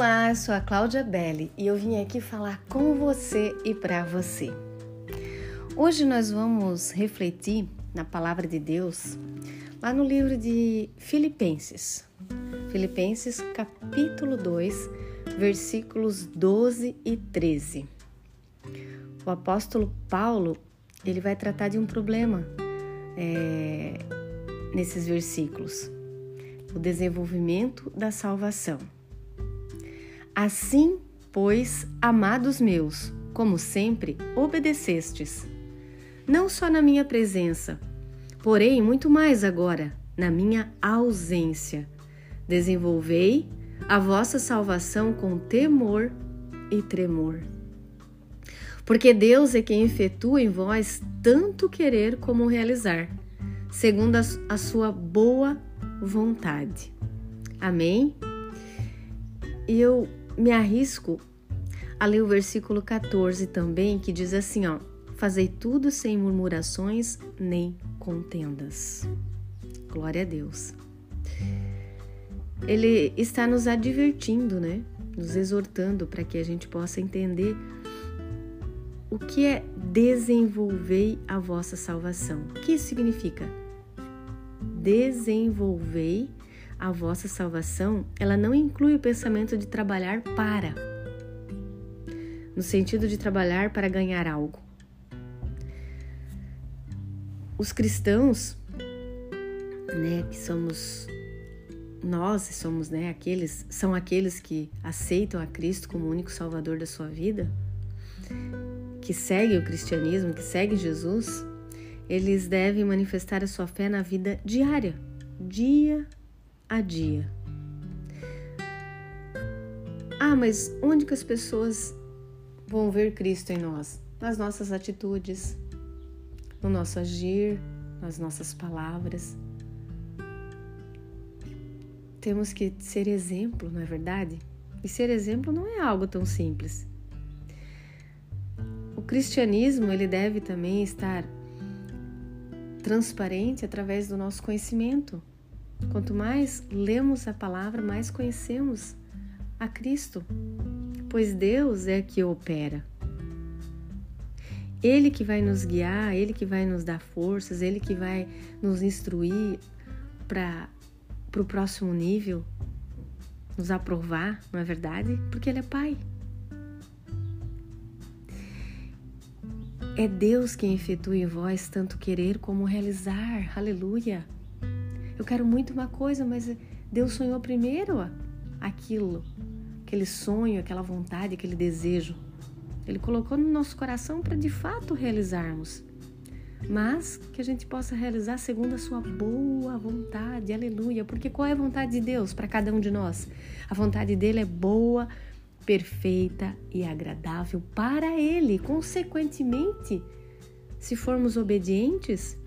Olá, eu sou a Cláudia Belli e eu vim aqui falar com você e para você. Hoje nós vamos refletir na palavra de Deus lá no livro de Filipenses. Filipenses capítulo 2, versículos 12 e 13. O apóstolo Paulo ele vai tratar de um problema é, nesses versículos, o desenvolvimento da salvação. Assim, pois, amados meus, como sempre, obedecestes, não só na minha presença, porém muito mais agora, na minha ausência. Desenvolvei a vossa salvação com temor e tremor. Porque Deus é quem efetua em vós tanto querer como realizar, segundo a sua boa vontade. Amém? E eu me arrisco a ler o versículo 14 também, que diz assim, ó: Fazei tudo sem murmurações nem contendas. Glória a Deus. Ele está nos advertindo, né? Nos exortando para que a gente possa entender o que é desenvolver a vossa salvação. O que isso significa? Desenvolver a vossa salvação, ela não inclui o pensamento de trabalhar para, no sentido de trabalhar para ganhar algo. Os cristãos, né, que somos nós somos, né, aqueles são aqueles que aceitam a Cristo como único salvador da sua vida, que seguem o cristianismo, que seguem Jesus, eles devem manifestar a sua fé na vida diária, dia a dia. Ah, mas onde que as pessoas vão ver Cristo em nós? Nas nossas atitudes, no nosso agir, nas nossas palavras. Temos que ser exemplo, não é verdade? E ser exemplo não é algo tão simples. O cristianismo, ele deve também estar transparente através do nosso conhecimento. Quanto mais lemos a palavra, mais conhecemos a Cristo, pois Deus é que opera. Ele que vai nos guiar, ele que vai nos dar forças, ele que vai nos instruir para o próximo nível, nos aprovar, não é verdade? Porque ele é Pai. É Deus quem efetua em vós tanto querer como realizar. Aleluia! Eu quero muito uma coisa, mas Deus sonhou primeiro aquilo, aquele sonho, aquela vontade, aquele desejo. Ele colocou no nosso coração para de fato realizarmos. Mas que a gente possa realizar segundo a sua boa vontade. Aleluia. Porque qual é a vontade de Deus para cada um de nós? A vontade dele é boa, perfeita e agradável para ele. Consequentemente, se formos obedientes,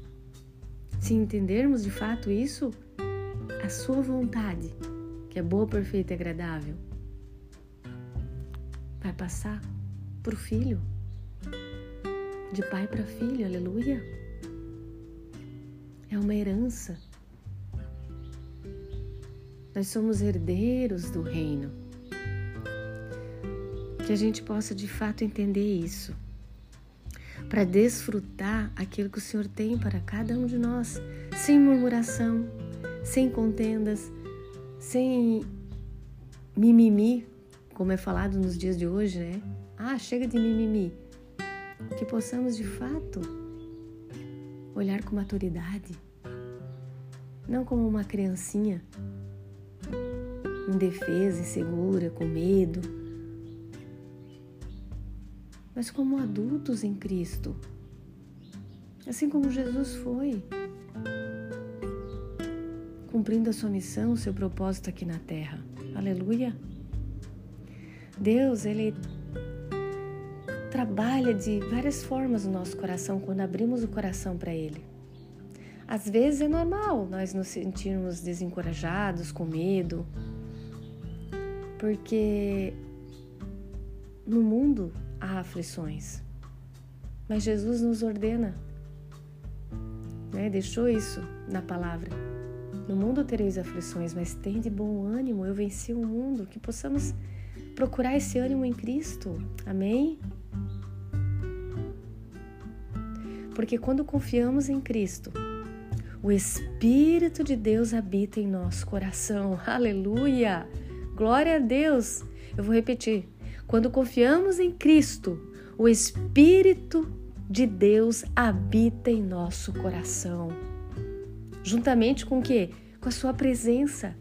se entendermos de fato isso, a sua vontade, que é boa, perfeita e agradável, vai passar para o filho, de pai para filho, aleluia. É uma herança. Nós somos herdeiros do reino. Que a gente possa de fato entender isso para desfrutar aquilo que o Senhor tem para cada um de nós, sem murmuração, sem contendas, sem mimimi, como é falado nos dias de hoje, né? Ah, chega de mimimi. Que possamos de fato olhar com maturidade, não como uma criancinha indefesa, insegura, com medo mas como adultos em Cristo, assim como Jesus foi, cumprindo a sua missão, o seu propósito aqui na terra. Aleluia! Deus, Ele trabalha de várias formas no nosso coração quando abrimos o coração para Ele. Às vezes é normal nós nos sentirmos desencorajados, com medo, porque no mundo há aflições. Mas Jesus nos ordena, né? deixou isso na palavra. No mundo tereis aflições, mas tem de bom ânimo, eu venci o mundo. Que possamos procurar esse ânimo em Cristo. Amém? Porque quando confiamos em Cristo, o Espírito de Deus habita em nosso coração. Aleluia! Glória a Deus! Eu vou repetir. Quando confiamos em Cristo, o Espírito de Deus habita em nosso coração. Juntamente com o quê? Com a sua presença.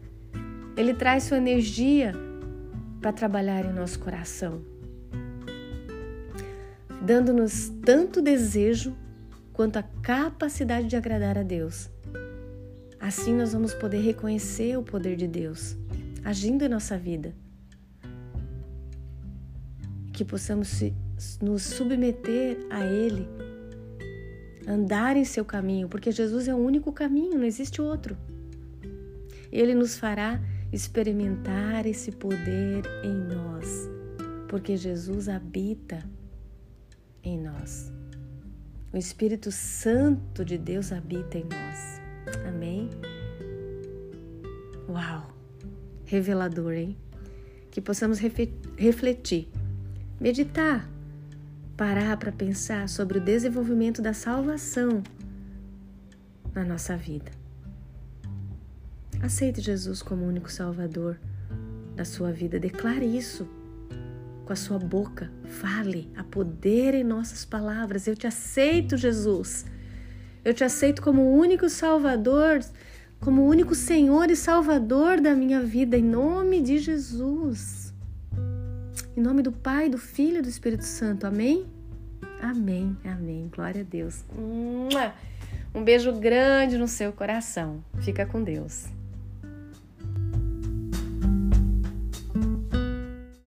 Ele traz sua energia para trabalhar em nosso coração, dando-nos tanto desejo quanto a capacidade de agradar a Deus. Assim nós vamos poder reconhecer o poder de Deus agindo em nossa vida. Que possamos nos submeter a Ele, andar em seu caminho, porque Jesus é o único caminho, não existe outro. Ele nos fará experimentar esse poder em nós, porque Jesus habita em nós. O Espírito Santo de Deus habita em nós. Amém? Uau! Revelador, hein? Que possamos refletir, meditar, parar para pensar sobre o desenvolvimento da salvação na nossa vida. Aceite Jesus como único Salvador da sua vida. Declare isso com a sua boca. Fale a poder em nossas palavras. Eu te aceito, Jesus. Eu te aceito como o único Salvador, como o único Senhor e Salvador da minha vida, em nome de Jesus. Em nome do Pai, do Filho e do Espírito Santo. Amém? Amém, amém. Glória a Deus. Um beijo grande no seu coração. Fica com Deus.